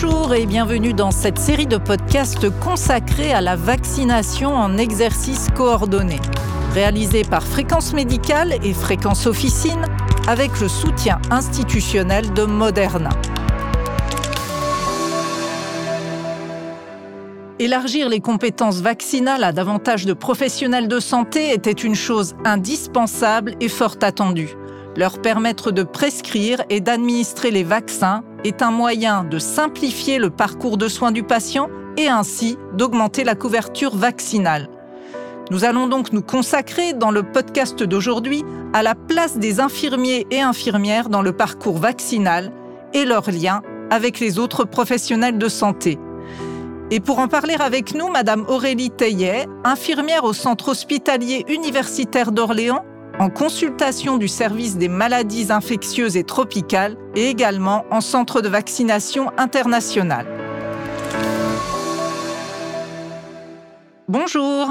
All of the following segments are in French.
Bonjour et bienvenue dans cette série de podcasts consacrée à la vaccination en exercice coordonné, réalisée par Fréquence Médicale et Fréquence Officine avec le soutien institutionnel de Moderna. Élargir les compétences vaccinales à davantage de professionnels de santé était une chose indispensable et fort attendue. Leur permettre de prescrire et d'administrer les vaccins est un moyen de simplifier le parcours de soins du patient et ainsi d'augmenter la couverture vaccinale. Nous allons donc nous consacrer dans le podcast d'aujourd'hui à la place des infirmiers et infirmières dans le parcours vaccinal et leur lien avec les autres professionnels de santé. Et pour en parler avec nous, Madame Aurélie Teillet, infirmière au Centre hospitalier universitaire d'Orléans, en consultation du service des maladies infectieuses et tropicales et également en centre de vaccination international. Bonjour.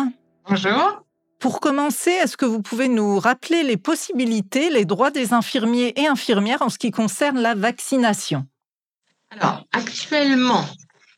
Bonjour. Pour commencer, est-ce que vous pouvez nous rappeler les possibilités, les droits des infirmiers et infirmières en ce qui concerne la vaccination? Alors, actuellement,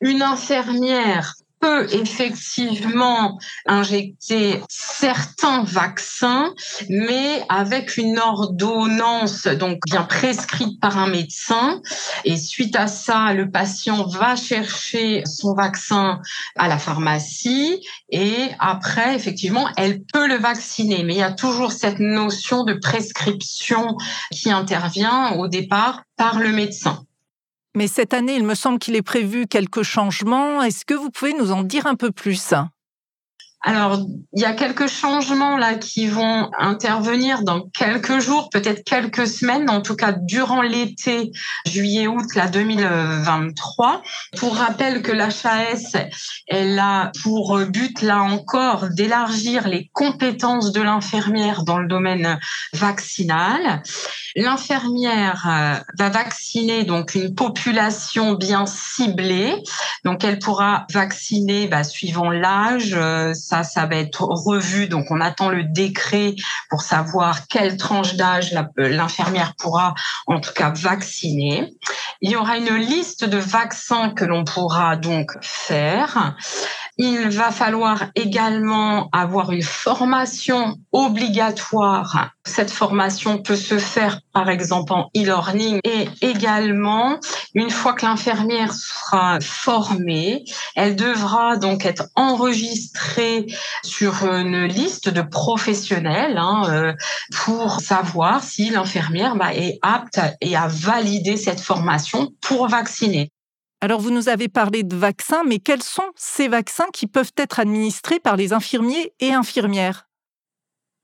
une infirmière peut effectivement injecter certains vaccins, mais avec une ordonnance donc bien prescrite par un médecin. Et suite à ça, le patient va chercher son vaccin à la pharmacie et après, effectivement, elle peut le vacciner. Mais il y a toujours cette notion de prescription qui intervient au départ par le médecin. Mais cette année, il me semble qu'il est prévu quelques changements. Est-ce que vous pouvez nous en dire un peu plus? Alors, il y a quelques changements là qui vont intervenir dans quelques jours, peut-être quelques semaines, en tout cas durant l'été juillet-août la 2023. Pour rappel que l'HAS, elle a pour but là encore d'élargir les compétences de l'infirmière dans le domaine vaccinal. L'infirmière euh, va vacciner donc une population bien ciblée, donc elle pourra vacciner bah, suivant l'âge euh, ça, ça va être revu. Donc, on attend le décret pour savoir quelle tranche d'âge l'infirmière pourra, en tout cas, vacciner. Il y aura une liste de vaccins que l'on pourra donc faire. Il va falloir également avoir une formation obligatoire. Cette formation peut se faire par exemple en e-learning et également une fois que l'infirmière sera formée, elle devra donc être enregistrée sur une liste de professionnels hein, euh, pour savoir si l'infirmière bah, est apte et a validé cette formation pour vacciner. Alors, vous nous avez parlé de vaccins, mais quels sont ces vaccins qui peuvent être administrés par les infirmiers et infirmières?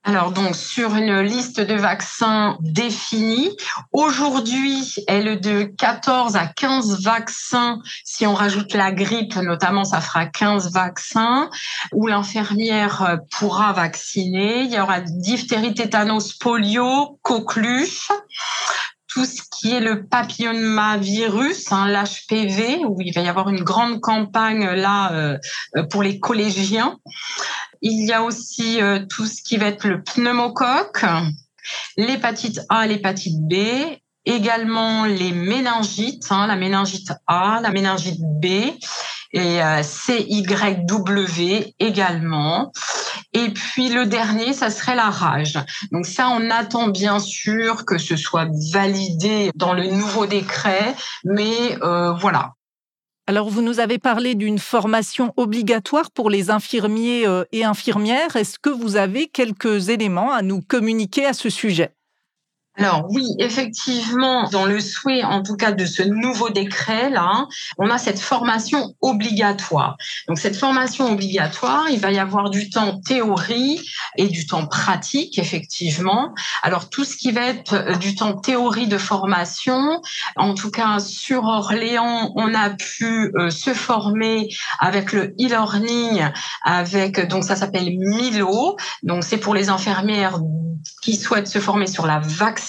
Alors donc sur une liste de vaccins définie, aujourd'hui elle est de 14 à 15 vaccins. Si on rajoute la grippe notamment, ça fera 15 vaccins où l'infirmière pourra vacciner. Il y aura diphtérie, tétanos, polio, coqueluche tout ce qui est le papillomavirus, hein, l'HPV, où il va y avoir une grande campagne là euh, pour les collégiens. Il y a aussi euh, tout ce qui va être le pneumocoque, l'hépatite A, l'hépatite B, également les méningites, hein, la méningite A, la méningite B et euh, CYW également. Et puis le dernier, ça serait la rage. Donc ça, on attend bien sûr que ce soit validé dans le nouveau décret, mais euh, voilà. Alors, vous nous avez parlé d'une formation obligatoire pour les infirmiers euh, et infirmières. Est-ce que vous avez quelques éléments à nous communiquer à ce sujet? Alors oui, effectivement, dans le souhait, en tout cas, de ce nouveau décret là, on a cette formation obligatoire. Donc cette formation obligatoire, il va y avoir du temps théorie et du temps pratique, effectivement. Alors tout ce qui va être euh, du temps théorie de formation, en tout cas sur Orléans, on a pu euh, se former avec le e-learning, avec donc ça s'appelle Milo. Donc c'est pour les infirmières qui souhaitent se former sur la vaccination.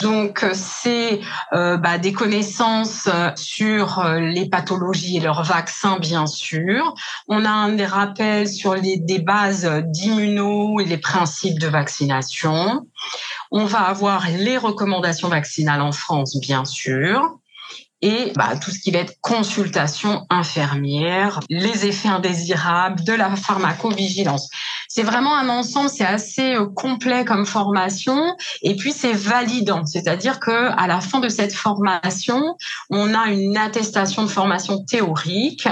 Donc, euh, c'est euh, bah, des connaissances euh, sur les pathologies et leurs vaccins, bien sûr. On a un des rappels sur les, bases d'immuno et les principes de vaccination. On va avoir les recommandations vaccinales en France, bien sûr. Et bah, tout ce qui va être consultation infirmière, les effets indésirables, de la pharmacovigilance. C'est vraiment un ensemble, c'est assez euh, complet comme formation et puis c'est validant, c'est-à-dire que à la fin de cette formation, on a une attestation de formation théorique,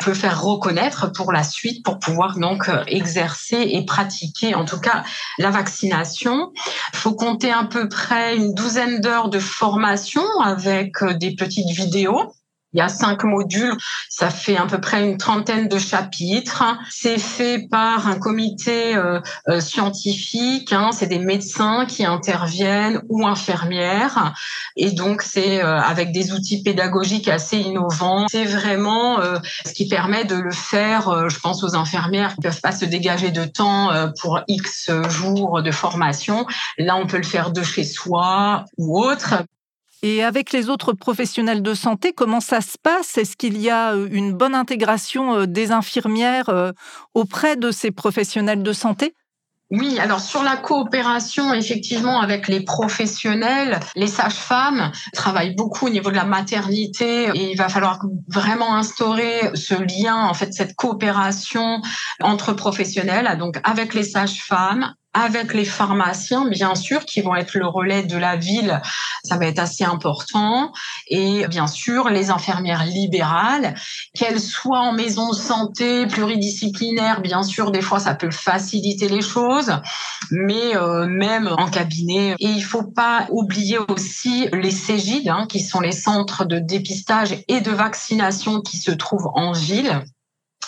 peut faire reconnaître pour la suite pour pouvoir donc euh, exercer et pratiquer en tout cas la vaccination. Il faut compter à peu près une douzaine d'heures de formation avec euh, des petites vidéos il y a cinq modules, ça fait à peu près une trentaine de chapitres. C'est fait par un comité euh, euh, scientifique, hein, c'est des médecins qui interviennent ou infirmières, et donc c'est euh, avec des outils pédagogiques assez innovants. C'est vraiment ce qui permet de le faire. je pense aux infirmières qui peuvent pas se dégager de temps pour X jours de formation. Là, on peut le faire de chez soi ou autre. Et avec les autres professionnels de santé, comment ça se passe? Est-ce qu'il y a euh, une bonne intégration euh, des infirmières euh, auprès de ces professionnels de santé? Oui, alors sur la coopération, effectivement, avec les professionnels, les sages-femmes travaillent beaucoup au niveau de la maternité et il va falloir vraiment instaurer ce lien, en fait, cette coopération entre professionnels, donc avec les sages-femmes, avec les pharmaciens, bien sûr, qui vont être le relais de la ville, ça va être assez important, et bien sûr les infirmières libérales, qu'elles soient en maison de santé pluridisciplinaire, bien sûr, des fois ça peut faciliter les choses, mais euh, même en cabinet. Et il faut pas oublier aussi les CEGID, hein, qui sont les centres de dépistage et de vaccination qui se trouvent en ville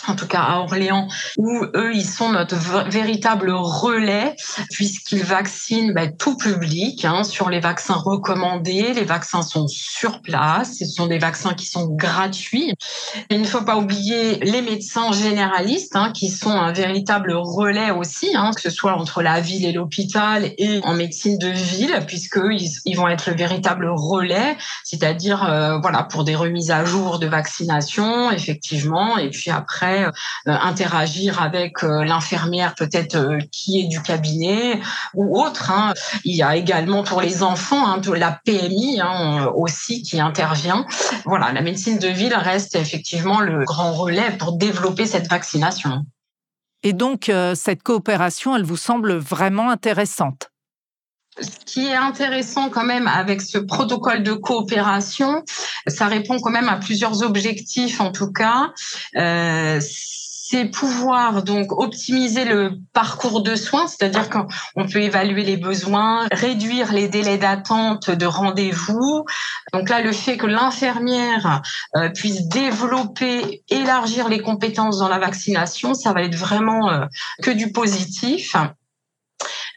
en tout cas à Orléans, où eux, ils sont notre véritable relais, puisqu'ils vaccinent ben, tout public hein, sur les vaccins recommandés. Les vaccins sont sur place, ce sont des vaccins qui sont gratuits. Il ne faut pas oublier les médecins généralistes, hein, qui sont un véritable relais aussi, hein, que ce soit entre la ville et l'hôpital et en médecine de ville, puisque ils, ils vont être le véritable relais, c'est-à-dire euh, voilà pour des remises à jour de vaccination, effectivement, et puis après euh, interagir avec euh, l'infirmière peut-être euh, qui est du cabinet ou autre. Hein. Il y a également pour les enfants hein, de la PMI hein, aussi qui intervient. Voilà, la médecine de ville reste effectivement le grand relais pour développer cette vaccination. Et donc, cette coopération, elle vous semble vraiment intéressante? Ce qui est intéressant quand même avec ce protocole de coopération, ça répond quand même à plusieurs objectifs en tout cas. Euh, c'est pouvoir donc optimiser le parcours de soins, c'est-à-dire qu'on peut évaluer les besoins, réduire les délais d'attente de rendez-vous. Donc là, le fait que l'infirmière euh, puisse développer, élargir les compétences dans la vaccination, ça va être vraiment euh, que du positif.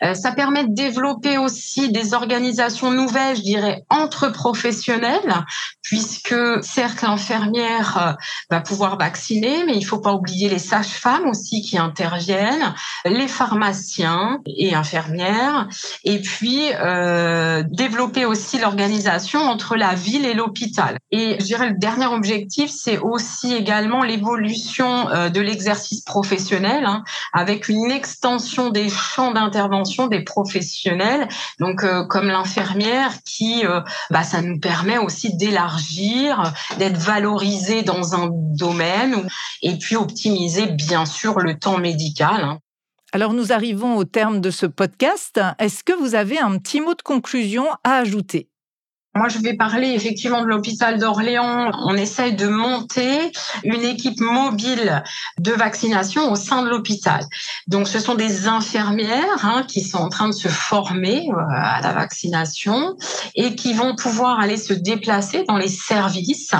Euh, ça permet de développer aussi des organisations nouvelles, je dirais, entre professionnels, puisque cercle infirmière euh, va pouvoir vacciner, mais il faut pas oublier les sages-femmes aussi qui interviennent, les pharmaciens et infirmières, et puis euh, développer aussi l'organisation entre la ville et l'hôpital. Et je dirais le dernier objectif, c'est aussi également l'évolution euh, de l'exercice professionnel, hein, avec une extension des champs d'intervention des professionnels, donc euh, comme l'infirmière, qui, euh, bah, ça nous permet aussi d'élargir, d'être valorisé dans un domaine, et puis optimiser bien sûr le temps médical. Hein. Alors nous arrivons au terme de ce podcast. Est-ce que vous avez un petit mot de conclusion à ajouter? Moi, je vais parler effectivement de l'hôpital d'Orléans. On essaye de monter une équipe mobile de vaccination au sein de l'hôpital. Donc, ce sont des infirmières hein, qui sont en train de se former euh, à la vaccination et qui vont pouvoir aller se déplacer dans les services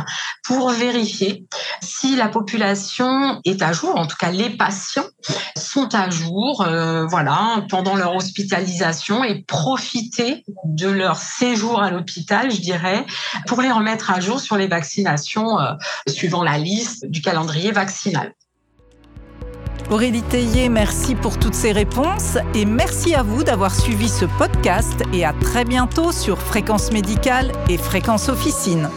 pour vérifier si la population est à jour, en tout cas les patients sont à jour, euh, voilà, pendant leur hospitalisation et profiter de leur séjour à l'hôpital, je dirais, pour les remettre à jour sur les vaccinations euh, suivant la liste du calendrier vaccinal. Aurélie Théier, merci pour toutes ces réponses et merci à vous d'avoir suivi ce podcast et à très bientôt sur Fréquence Médicale et Fréquence Officine.